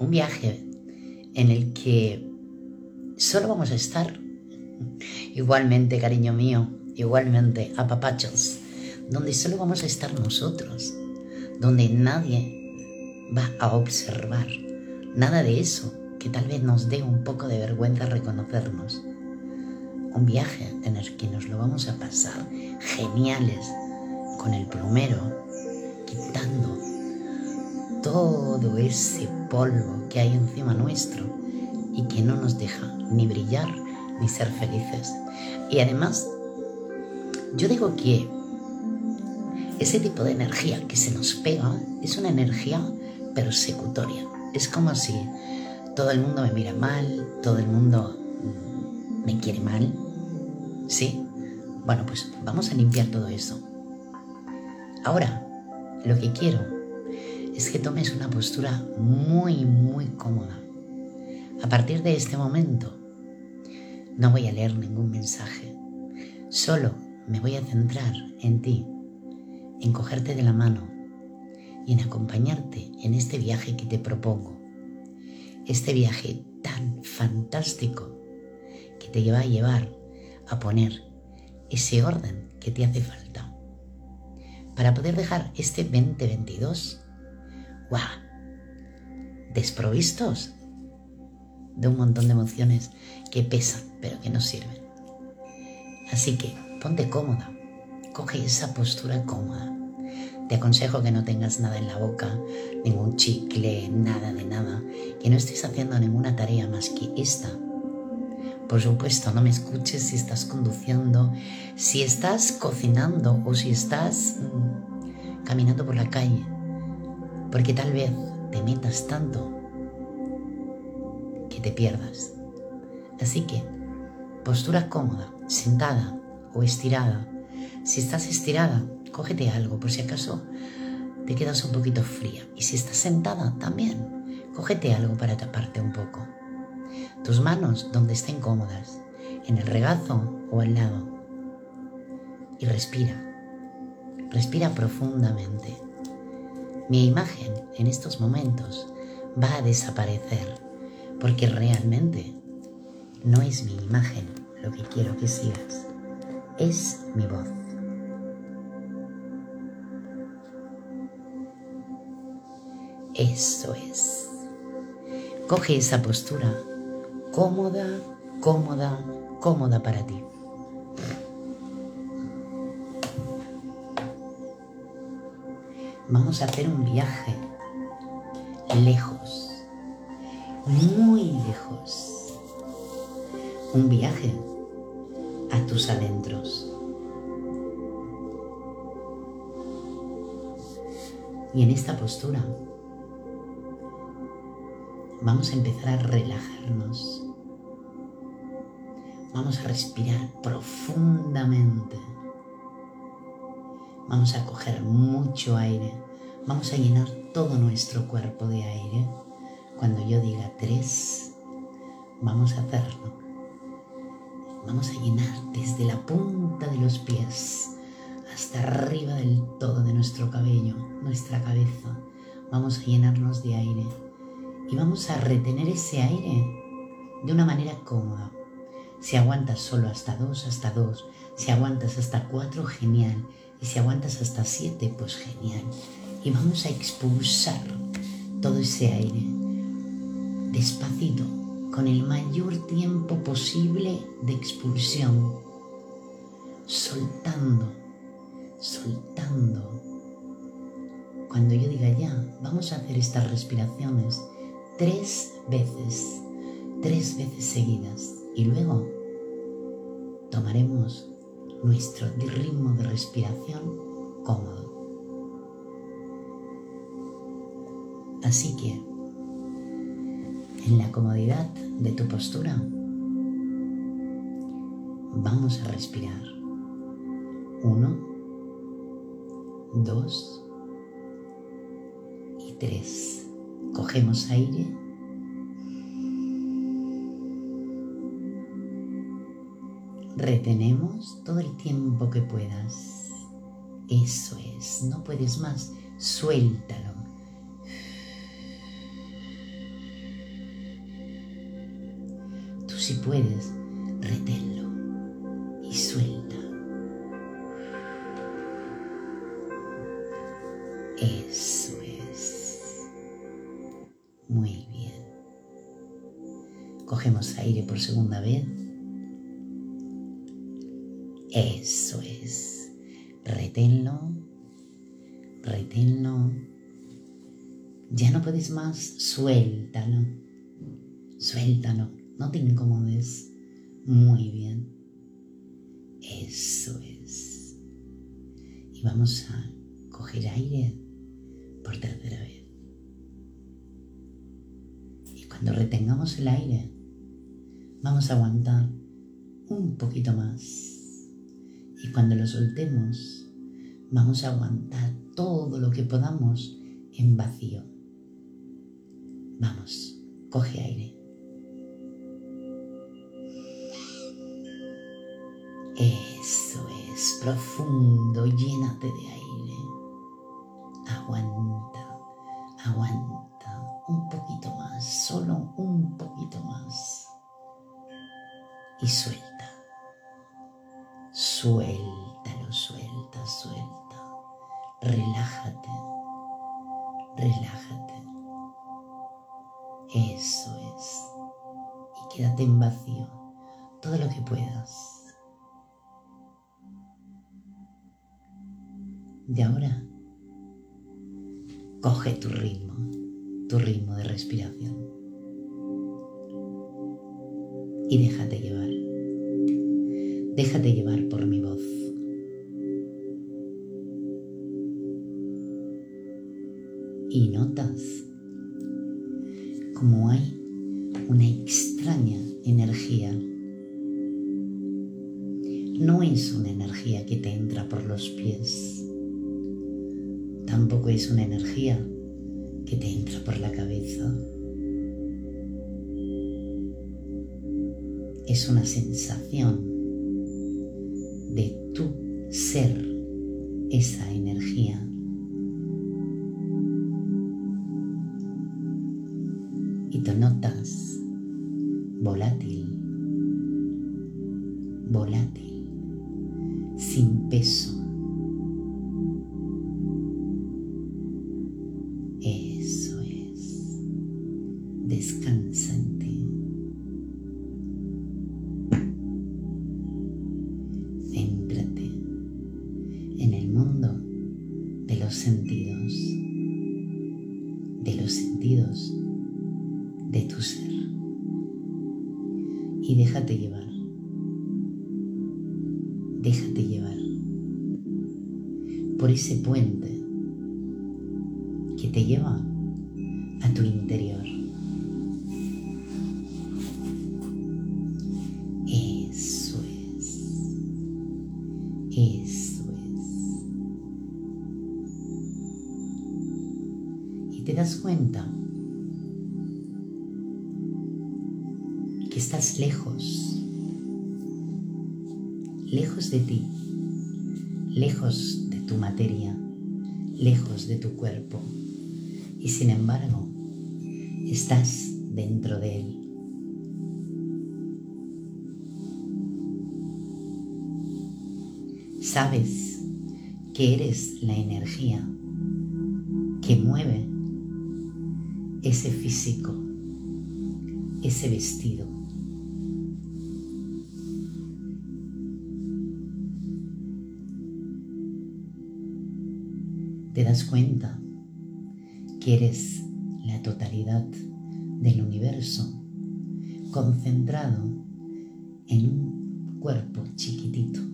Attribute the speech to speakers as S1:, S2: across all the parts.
S1: un viaje en el que solo vamos a estar. Igualmente, cariño mío, igualmente, apapachos, donde solo vamos a estar nosotros, donde nadie va a observar nada de eso que tal vez nos dé un poco de vergüenza reconocernos. Un viaje en el que nos lo vamos a pasar geniales con el plumero, quitando todo ese polvo que hay encima nuestro y que no nos deja ni brillar ni ser felices. Y además, yo digo que ese tipo de energía que se nos pega es una energía persecutoria. Es como si todo el mundo me mira mal, todo el mundo me quiere mal. ¿Sí? Bueno, pues vamos a limpiar todo eso. Ahora, lo que quiero es que tomes una postura muy, muy cómoda. A partir de este momento, no voy a leer ningún mensaje. Solo me voy a centrar en ti, en cogerte de la mano y en acompañarte en este viaje que te propongo. Este viaje tan fantástico que te va a llevar a poner ese orden que te hace falta para poder dejar este 2022, ¡guau! Desprovistos de un montón de emociones que pesan pero que no sirven. Así que ponte cómoda, coge esa postura cómoda. Te aconsejo que no tengas nada en la boca, ningún chicle, nada de nada, que no estés haciendo ninguna tarea más que esta por supuesto, no me escuches si estás conduciendo, si estás cocinando o si estás mm, caminando por la calle, porque tal vez te metas tanto que te pierdas. Así que, postura cómoda, sentada o estirada. Si estás estirada, cógete algo por si acaso te quedas un poquito fría. Y si estás sentada, también, cógete algo para taparte un poco tus manos donde estén cómodas, en el regazo o al lado. Y respira, respira profundamente. Mi imagen en estos momentos va a desaparecer porque realmente no es mi imagen lo que quiero que sigas, es mi voz. Eso es. Coge esa postura cómoda, cómoda, cómoda para ti. Vamos a hacer un viaje lejos, muy lejos. Un viaje a tus adentros. Y en esta postura vamos a empezar a relajarnos. Vamos a respirar profundamente. Vamos a coger mucho aire. Vamos a llenar todo nuestro cuerpo de aire. Cuando yo diga tres, vamos a hacerlo. Vamos a llenar desde la punta de los pies hasta arriba del todo de nuestro cabello, nuestra cabeza. Vamos a llenarnos de aire y vamos a retener ese aire de una manera cómoda. Si aguantas solo hasta dos, hasta dos. Si aguantas hasta cuatro, genial. Y si aguantas hasta siete, pues genial. Y vamos a expulsar todo ese aire despacito, con el mayor tiempo posible de expulsión, soltando, soltando. Cuando yo diga ya, vamos a hacer estas respiraciones tres veces, tres veces seguidas. Y luego tomaremos nuestro ritmo de respiración cómodo. Así que, en la comodidad de tu postura, vamos a respirar. Uno, dos y tres. Cogemos aire. Retenemos todo el tiempo que puedas. Eso es, no puedes más, suéltalo. Si puedes, reténlo y suelta. Eso es. Muy bien. Cogemos aire por segunda vez. Eso es. Reténlo. Reténlo. Ya no puedes más. Suéltalo. Suéltalo. No te incomodes. Muy bien. Eso es. Y vamos a coger aire por tercera vez. Y cuando retengamos el aire, vamos a aguantar un poquito más. Y cuando lo soltemos, vamos a aguantar todo lo que podamos en vacío. Vamos, coge aire. Profundo, llénate de aire. Aguanta, aguanta un poquito más, solo un poquito más. Y suelta. Suéltalo, suelta, suelta. Relájate, relájate. Eso es. Y quédate en vacío todo lo que puedas. De ahora, coge tu ritmo, tu ritmo de respiración. Y déjate llevar. Déjate llevar por mi voz. Y notas sin peso Sabes que eres la energía que mueve ese físico, ese vestido, te das cuenta que eres la totalidad del universo concentrado en un cuerpo chiquitito,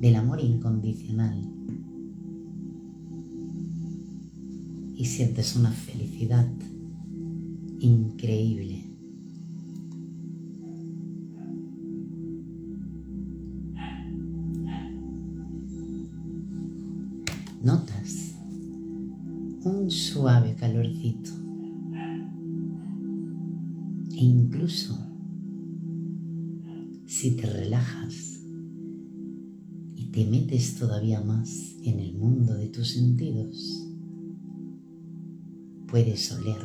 S1: del amor incondicional. Y sientes una felicidad si te relajas y te metes todavía más en el mundo de tus sentidos, puedes oler.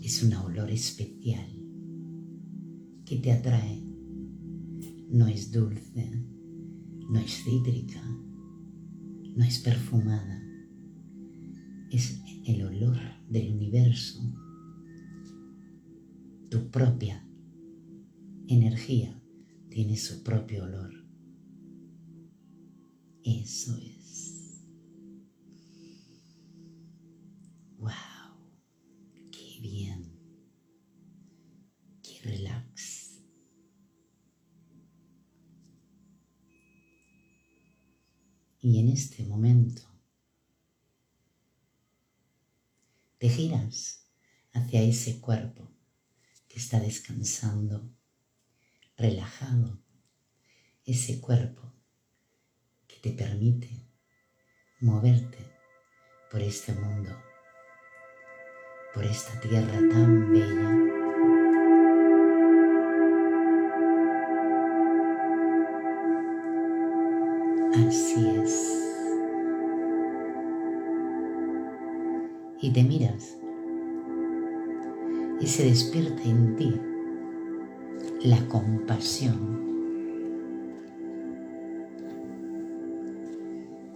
S1: Es un olor especial que te atrae. No es dulce, no es cítrica, no es perfumada. Es el olor del universo, tu propia energía tiene su propio olor. Eso es. ¡Wow! ¡Qué bien! ¡Qué relax! Y en este momento te giras hacia ese cuerpo que está descansando relajado ese cuerpo que te permite moverte por este mundo, por esta tierra tan bella. Así es. Y te miras y se despierta en ti la compasión,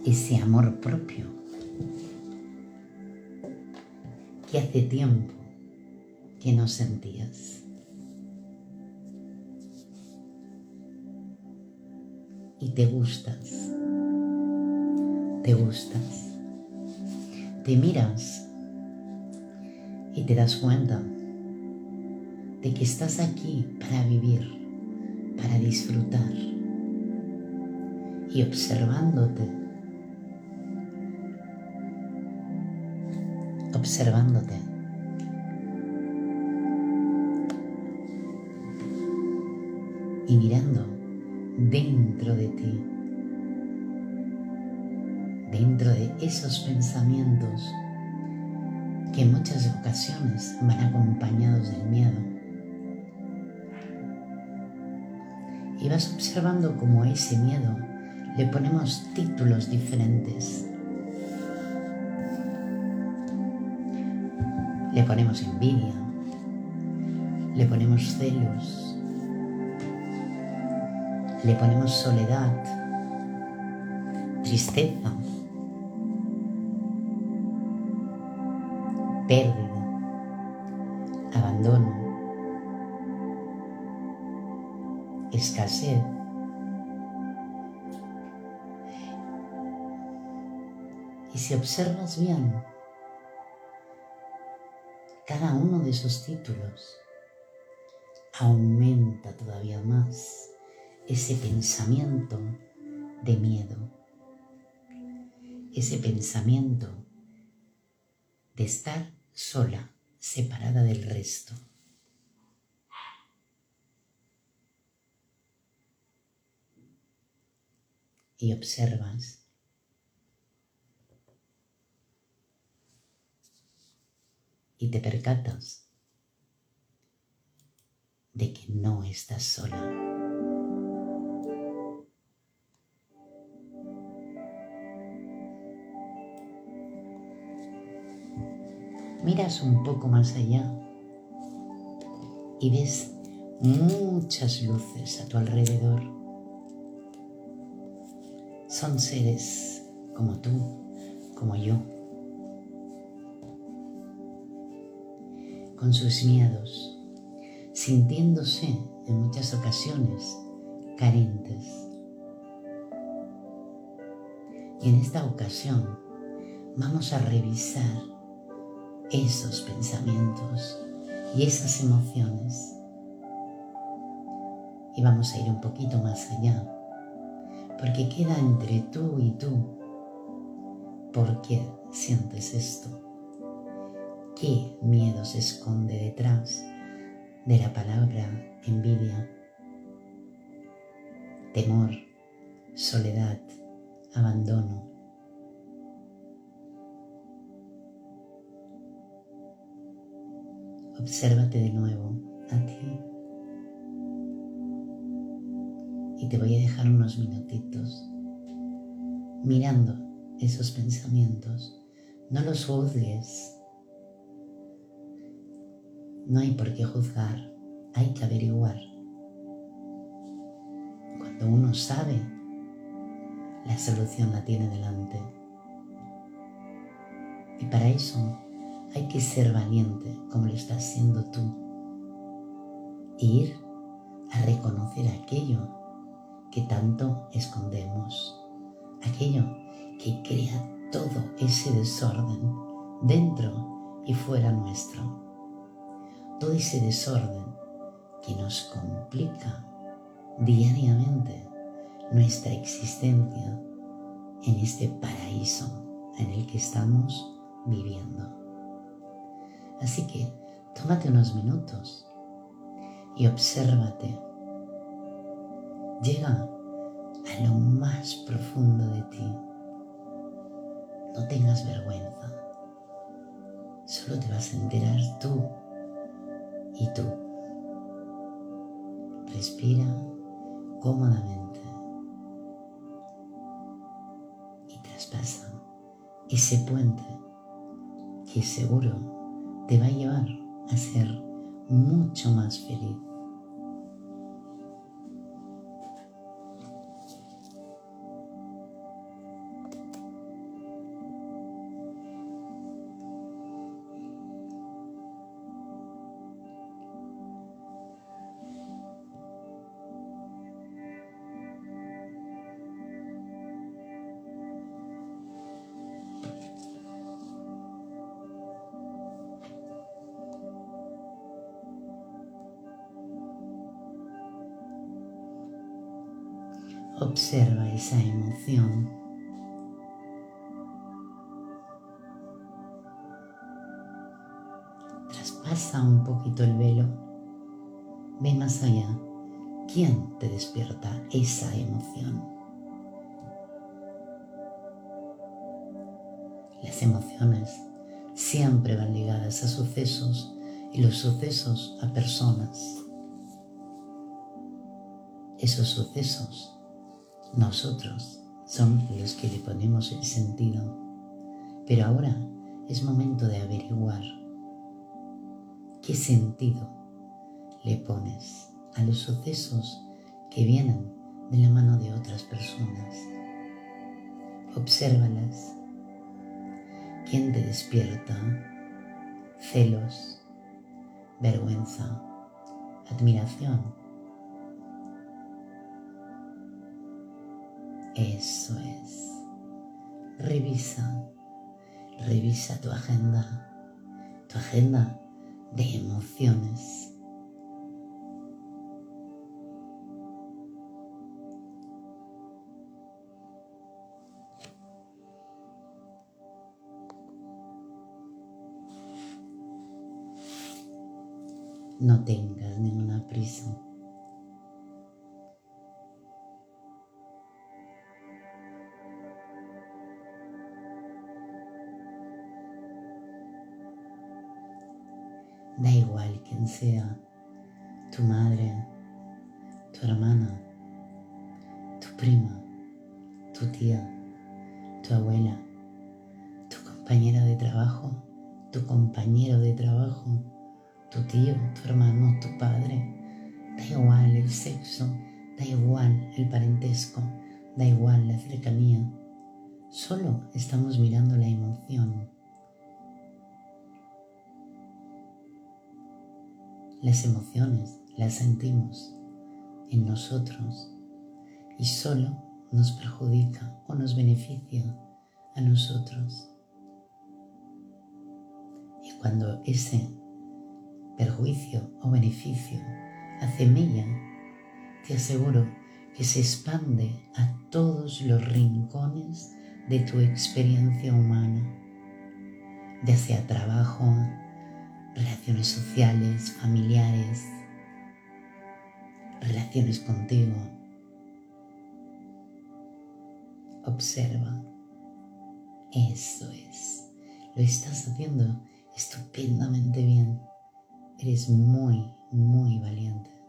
S1: ese amor propio que hace tiempo que no sentías. Y te gustas, te gustas, te miras y te das cuenta de que estás aquí para vivir, para disfrutar y observándote, observándote. Y mirando dentro de ti, dentro de esos pensamientos que en muchas ocasiones van acompañados del miedo y vas observando cómo a ese miedo le ponemos títulos diferentes. Le ponemos envidia, le ponemos celos, le ponemos soledad, tristeza, pérdida, observas bien, cada uno de esos títulos aumenta todavía más ese pensamiento de miedo, ese pensamiento de estar sola, separada del resto. y observas. Y te percatas de que no estás sola. Miras un poco más allá y ves muchas luces a tu alrededor son seres como tú, como yo, con sus miedos, sintiéndose en muchas ocasiones carentes. Y en esta ocasión vamos a revisar esos pensamientos y esas emociones. Y vamos a ir un poquito más allá porque queda entre tú y tú. ¿Por qué sientes esto? ¿Qué miedo se esconde detrás de la palabra envidia? Temor, soledad, abandono. Obsérvate de nuevo a ti. Y te voy a dejar unos minutitos mirando esos pensamientos. No los juzgues. No hay por qué juzgar, hay que averiguar. Cuando uno sabe, la solución la tiene delante. Y para eso hay que ser valiente como lo estás siendo tú. Ir a reconocer aquello que tanto escondemos, aquello que crea todo ese desorden dentro y fuera nuestro. Todo ese desorden que nos complica diariamente nuestra existencia en este paraíso en el que estamos viviendo. Así que tómate unos minutos y obsérvate. Llega a lo más profundo de ti. No tengas vergüenza. Solo te vas a enterar tú y tú. Respira cómodamente y traspasa ese puente que seguro te va a llevar a ser mucho más feliz. Poquito el velo. Ve más allá. ¿Quién te despierta esa emoción? Las emociones siempre van ligadas a sucesos y los sucesos a personas. Esos sucesos nosotros somos los que le ponemos el sentido. Pero ahora es momento de averiguar qué sentido le pones a los sucesos que vienen de la mano de otras personas. Obsérvalas. ¿Quién te despierta? Celos, vergüenza, admiración Eso es. Revisa, revisa tu agenda, tu agenda de emociones. No tengas ninguna prisa. Da igual quien sea, tu madre, tu hermana, tu prima, tu tía, tu abuela, tu compañera de trabajo, tu compañero de trabajo, tu tío, tu hermano, tu padre. Da igual el sexo, da igual el parentesco, da igual la cercanía. Solo estamos mirando la emoción Las emociones las sentimos en nosotros y solo nos perjudica o nos beneficia a nosotros. Y cuando ese perjuicio o beneficio hace mella, te aseguro que se expande a todos los rincones de tu experiencia humana, ya sea trabajo, relaciones sociales, familiares, relaciones contigo. Observa. Eso es. Lo estás haciendo estupendamente bien. Eres muy, muy valiente.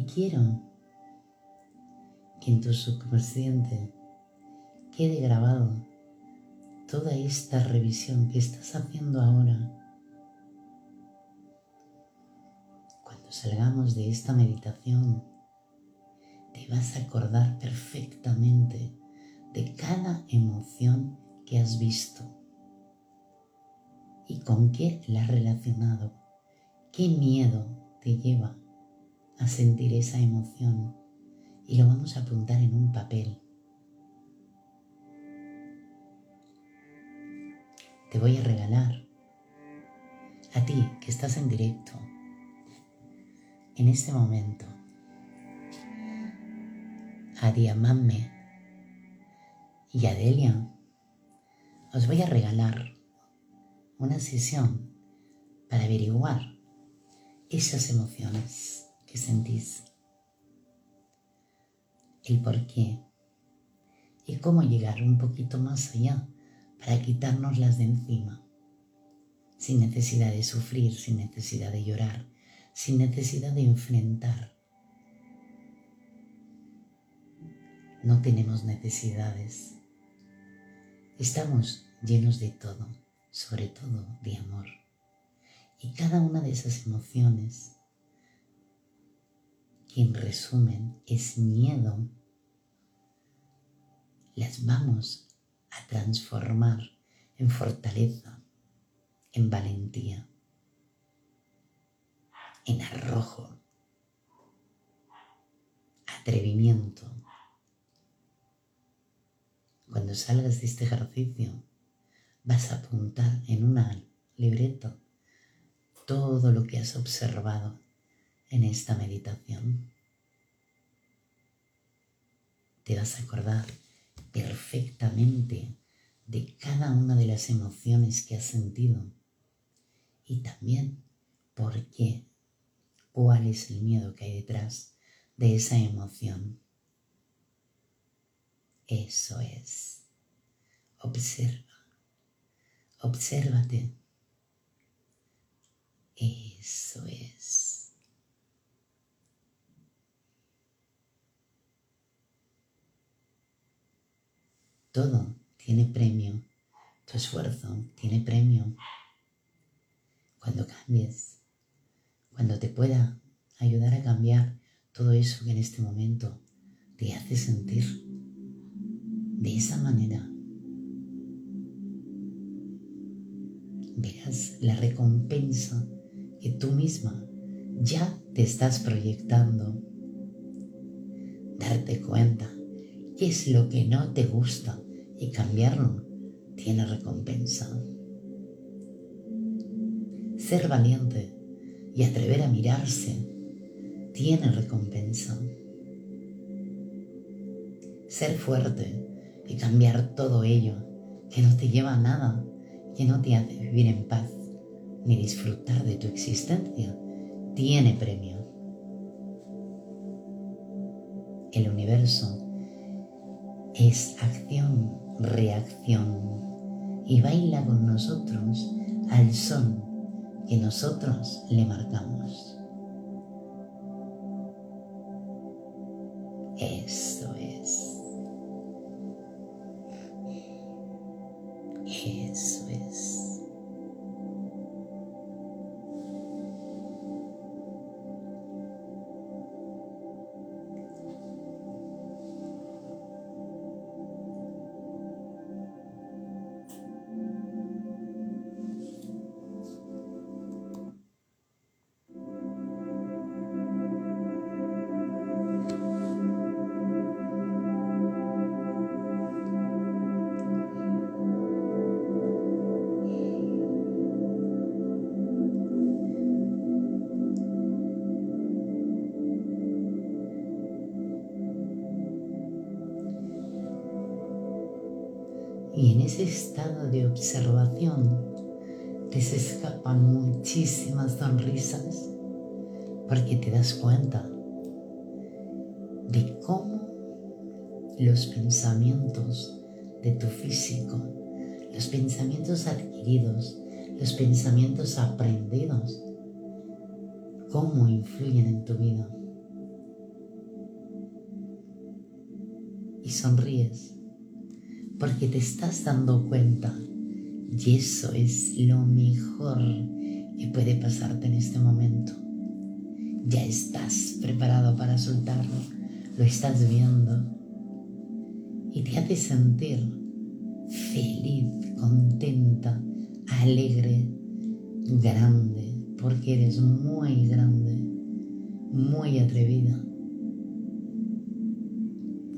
S1: Y quiero que en tu subconsciente quede grabado toda esta revisión que estás haciendo ahora. Cuando salgamos de esta meditación, te vas a acordar perfectamente de cada emoción que has visto y con qué la has relacionado, qué miedo te lleva a sentir esa emoción y lo vamos a apuntar en un papel. Te voy a regalar a ti que estás en directo en este momento a Diamame y a Delia os voy a regalar una sesión para averiguar esas emociones que sentís, el por qué y cómo llegar un poquito más allá para quitárnoslas de encima, sin necesidad de sufrir, sin necesidad de llorar, sin necesidad de enfrentar. No tenemos necesidades. Estamos llenos de todo, sobre todo de amor. Y cada una de esas emociones que en resumen es miedo, las vamos a transformar en fortaleza, en valentía, en arrojo, atrevimiento. Cuando salgas de este ejercicio, vas a apuntar en una libreta todo lo que has observado en esta meditación. Te vas a acordar perfectamente de cada una de las emociones que has sentido y también por qué, cuál es el miedo que hay detrás de esa emoción. Eso es. Observa. Obsérvate. Eso es. Todo tiene premio. Tu esfuerzo tiene premio. Cuando cambies, cuando te pueda ayudar a cambiar todo eso que en este momento te hace sentir de esa manera, verás la recompensa que tú misma ya te estás proyectando. Darte cuenta qué es lo que no te gusta y cambiarlo tiene recompensa. Ser valiente y atrever a mirarse tiene recompensa. Ser fuerte y cambiar todo ello que no te lleva a nada, que no te hace vivir en paz ni disfrutar de tu existencia, tiene premio. El universo es acción, reacción y baila con nosotros al son que nosotros le marcamos. Cuenta de cómo los pensamientos de tu físico, los pensamientos adquiridos, los pensamientos aprendidos, cómo influyen en tu vida. Y sonríes porque te estás dando cuenta y eso es lo mejor que puede pasarte en este momento. Ya estás preparado para soltarlo, lo estás viendo. Y te hace sentir feliz, contenta, alegre, grande, porque eres muy grande, muy atrevida.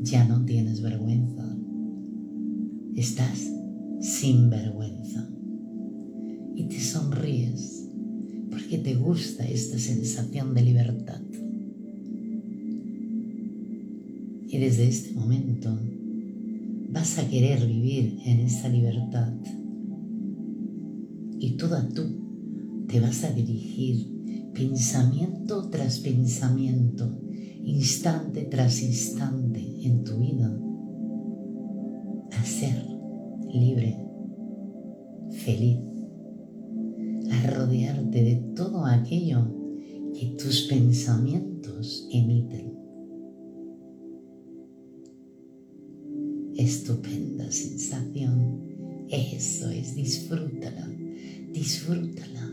S1: Ya no tienes vergüenza. Estás sin vergüenza. Y te sonríes porque te gusta esta sensación de libertad. Y desde este momento vas a querer vivir en esa libertad y toda tú te vas a dirigir pensamiento tras pensamiento, instante tras instante en tu vida a ser libre, feliz, rodearte de todo aquello que tus pensamientos emiten. Estupenda sensación. Eso es, disfrútala, disfrútala.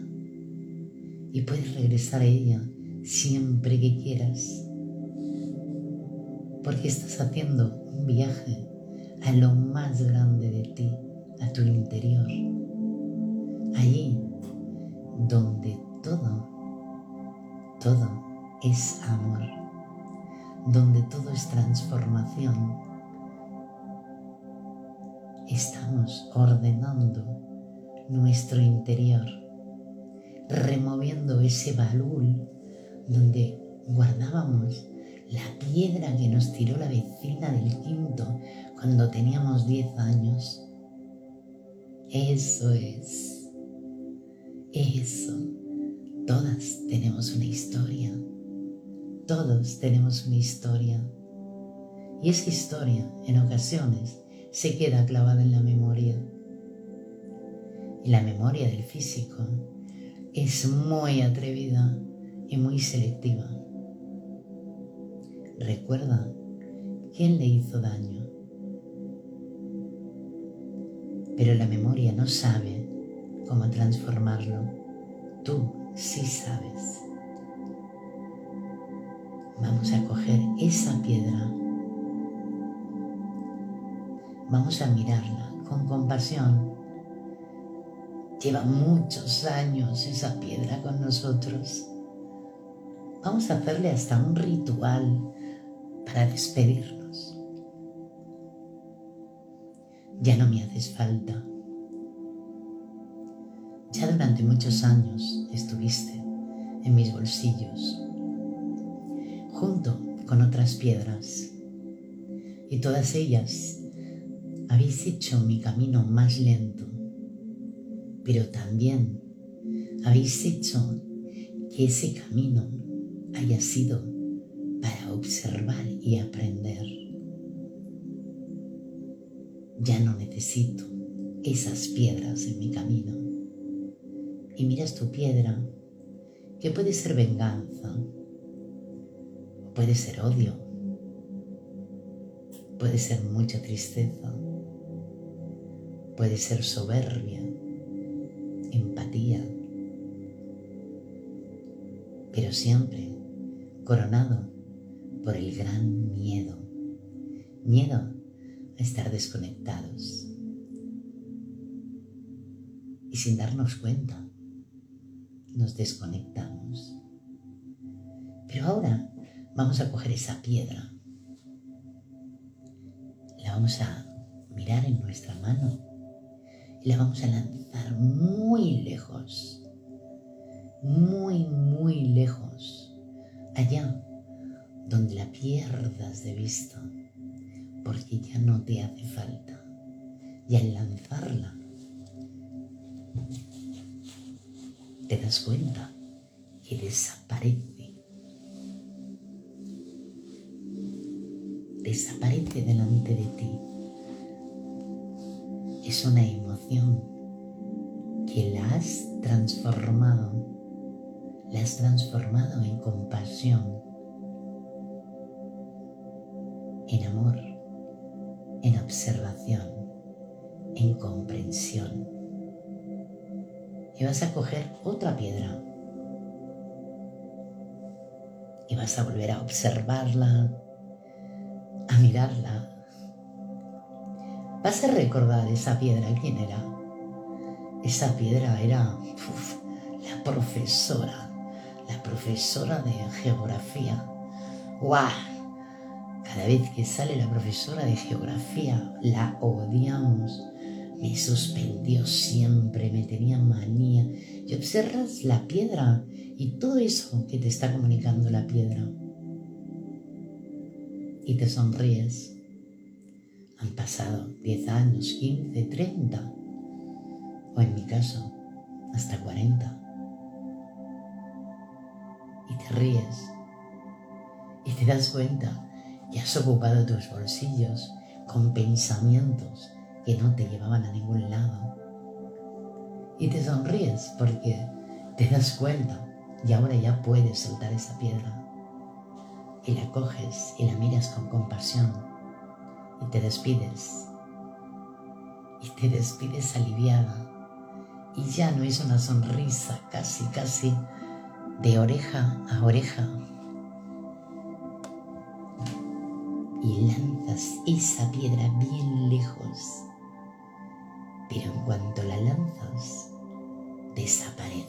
S1: Y puedes regresar a ella siempre que quieras. Porque estás haciendo un viaje a lo más grande de ti, a tu interior. Allí donde todo, todo es amor, donde todo es transformación. Estamos ordenando nuestro interior, removiendo ese baúl donde guardábamos la piedra que nos tiró la vecina del quinto cuando teníamos 10 años. Eso es. Eso. Todas tenemos una historia. Todos tenemos una historia. Y esa historia, en ocasiones, se queda clavada en la memoria. Y la memoria del físico es muy atrevida y muy selectiva. Recuerda quién le hizo daño. Pero la memoria no sabe cómo transformarlo. Tú sí sabes. Vamos a coger esa piedra. Vamos a mirarla con compasión. Lleva muchos años esa piedra con nosotros. Vamos a hacerle hasta un ritual para despedirnos. Ya no me haces falta. Ya durante muchos años estuviste en mis bolsillos, junto con otras piedras, y todas ellas habéis hecho mi camino más lento, pero también habéis hecho que ese camino haya sido para observar y aprender. Ya no necesito esas piedras en mi camino. Y miras tu piedra, que puede ser venganza, puede ser odio, puede ser mucha tristeza, puede ser soberbia, empatía, pero siempre coronado por el gran miedo. Miedo a estar desconectados. Y sin darnos cuenta, nos desconectamos. Pero ahora vamos a coger esa piedra. La vamos a mirar en nuestra mano y la vamos a lanzar muy lejos, muy, muy lejos, allá donde la pierdas de vista, porque ya no te hace falta, Y al lanzarla, te das cuenta que desaparece. Desaparece delante de ti. Es una emoción que la has transformado, la has transformado en compasión, en amor, en observación, en comprensión. Y vas a coger otra piedra y vas a volver a observarla, a mirarla. Vas a recordar esa piedra, ¿quién era? Esa piedra era la profesora, la profesora de geografía. ¡Guau! Cada vez que sale la profesora de geografía, la odiamos. Me suspendió siempre, me tenía manía. Y observas la piedra y todo eso que te está comunicando la piedra. Y te sonríes. Han pasado 10 años, 15, 30. O en mi caso, hasta 40. Y te ríes. Y te das cuenta y has ocupado tus bolsillos con pensamientos que no te llevaban a ningún lado. Y te sonríes porque te das cuenta y ahora ya puedes soltar esa piedra. Y la coges y la miras con compasión y te despides. Y te despides aliviada. Y ya no es una sonrisa casi, casi de oreja a oreja, y lanzas esa piedra bien lejos. Pero en cuanto la lanzas, desaparece.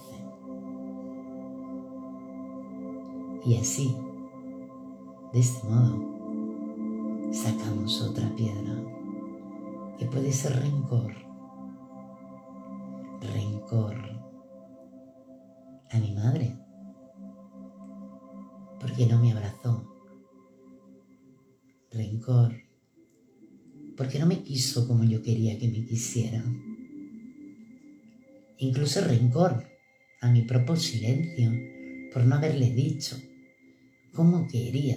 S1: Y así, de este modo, sacamos otra piedra que puede ser rencor. Rencor a mi madre, porque no me abrazó rencor, porque no me quiso como yo quería que me quisiera. Incluso rencor a mi propio silencio por no haberle dicho cómo quería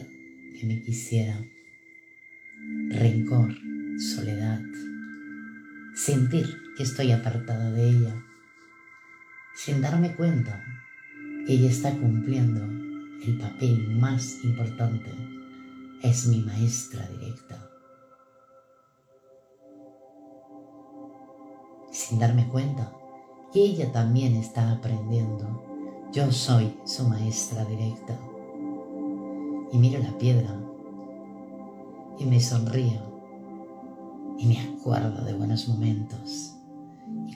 S1: que me quisiera. Rencor, soledad, sentir que estoy apartada de ella, sin darme cuenta que ella está cumpliendo el papel más importante es mi maestra directa. Sin darme cuenta que ella también está aprendiendo. Yo soy su maestra directa. Y miro la piedra y me sonrío y me acuerdo de buenos momentos. Y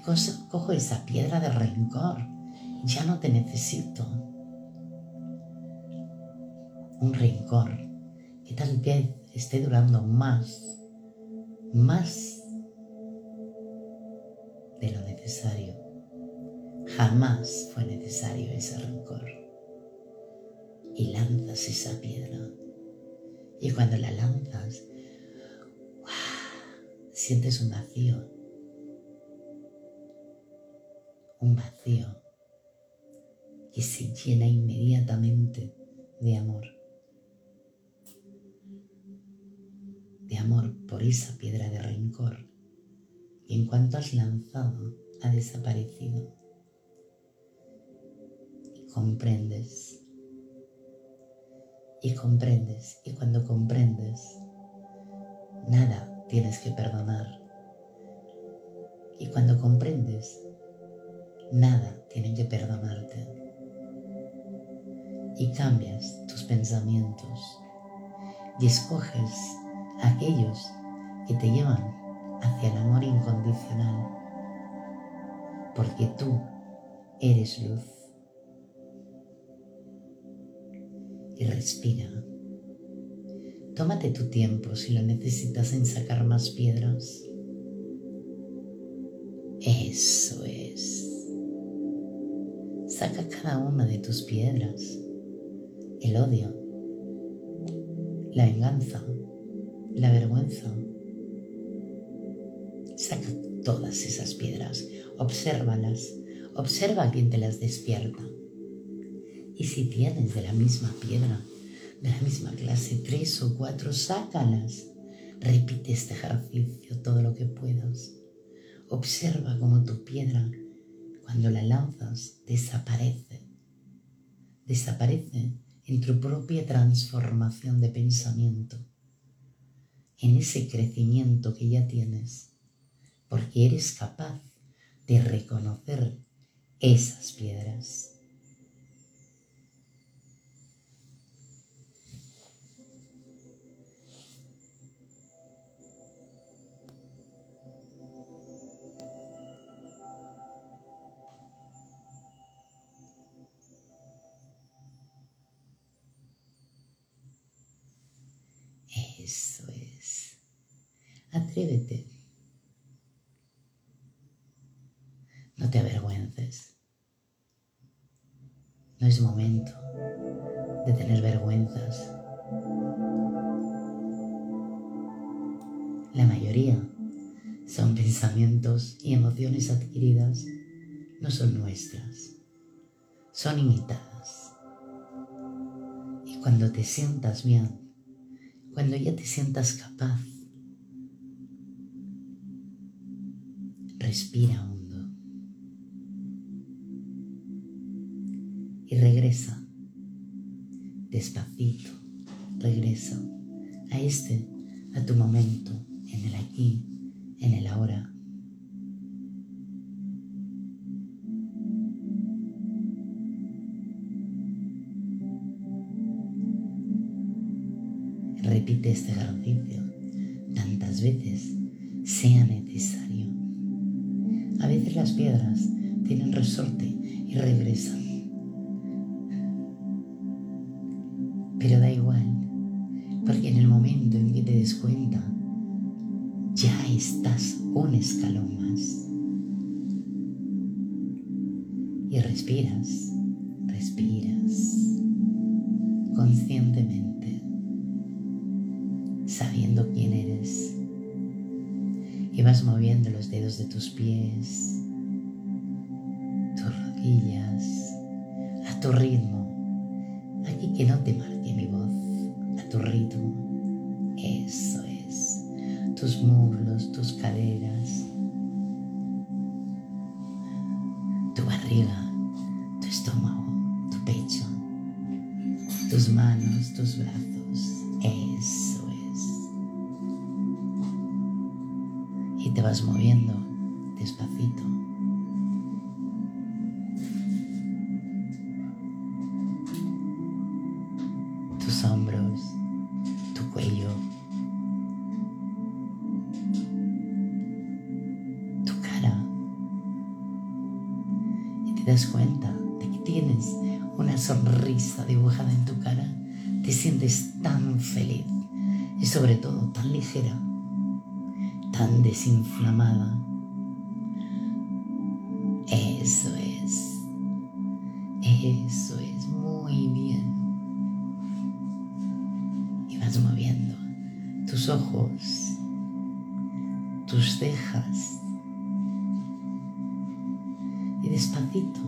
S1: cojo esa piedra de rencor. Ya no te necesito. Un rencor que tal vez esté durando más, más de lo necesario. Jamás fue necesario ese rencor. Y lanzas esa piedra. Y cuando la lanzas, sientes un vacío. Un vacío que se llena inmediatamente de amor. de amor por esa piedra de rencor y en cuanto has lanzado ha desaparecido. Y comprendes, y comprendes, y cuando comprendes, nada tienes que perdonar. Y cuando comprendes, nada tiene que perdonarte. Y cambias tus pensamientos y escoges aquellos que te llevan hacia el amor incondicional, porque tú eres luz. Y respira. Tómate tu tiempo si lo necesitas en sacar más piedras. Eso es. Saca cada una de tus piedras. El odio, la venganza, la vergüenza. Saca todas esas piedras, obsérvalas, observa a quien te las despierta. Y si tienes de la misma piedra, de la misma clase, tres o cuatro, sácalas. Repite este ejercicio todo lo que puedas. Observa cómo tu piedra, cuando la lanzas, desaparece. Desaparece en tu propia transformación de pensamiento, en ese crecimiento que ya tienes, porque eres capaz de reconocer esas piedras. Es momento de tener vergüenzas. La mayoría son pensamientos y emociones adquiridas, no son nuestras, son imitadas. Y cuando te sientas bien, cuando ya te sientas capaz, respira hondo regresa despacito, regresa a este, a tu momento, en el aquí, en el ahora. Repite este ejercicio tantas veces sea necesario. A veces las piedras tienen resorte y regresan. Escalón. Y respiras, respiras conscientemente sabiendo quién eres. Y vas moviendo los dedos de tus pies, despacito. Tus hombros, tu cuello, tu cara. Y te das cuenta de que tienes una sonrisa dibujada en tu cara. Te sientes tan feliz y sobre todo tan ligera tan desinflamada. Eso es. Eso es muy bien. Y vas moviendo tus ojos, tus cejas. Y despacito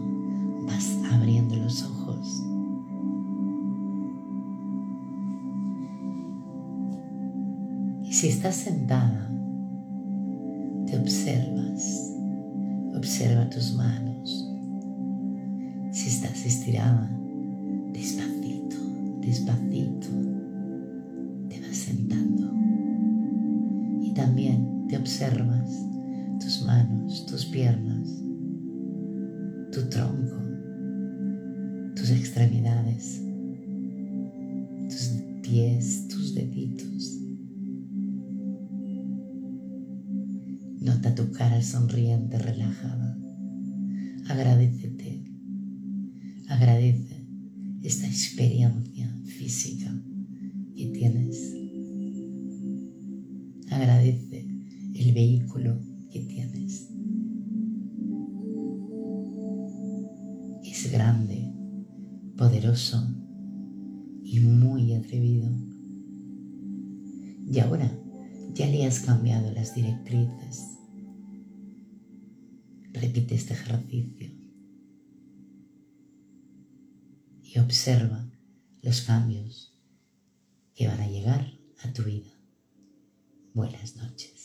S1: vas abriendo los ojos. Y si estás sentada, observa tus manos. Si estás estirada, despacito, despacito, te vas sentando. Y también te observas tus manos, tus piernas, tu tronco, tus extremidades, tus pies, tus deditos Tu cara sonriente, relajada. Agradecete. Agradece esta experiencia física Repite este ejercicio y observa los cambios que van a llegar a tu vida. Buenas noches.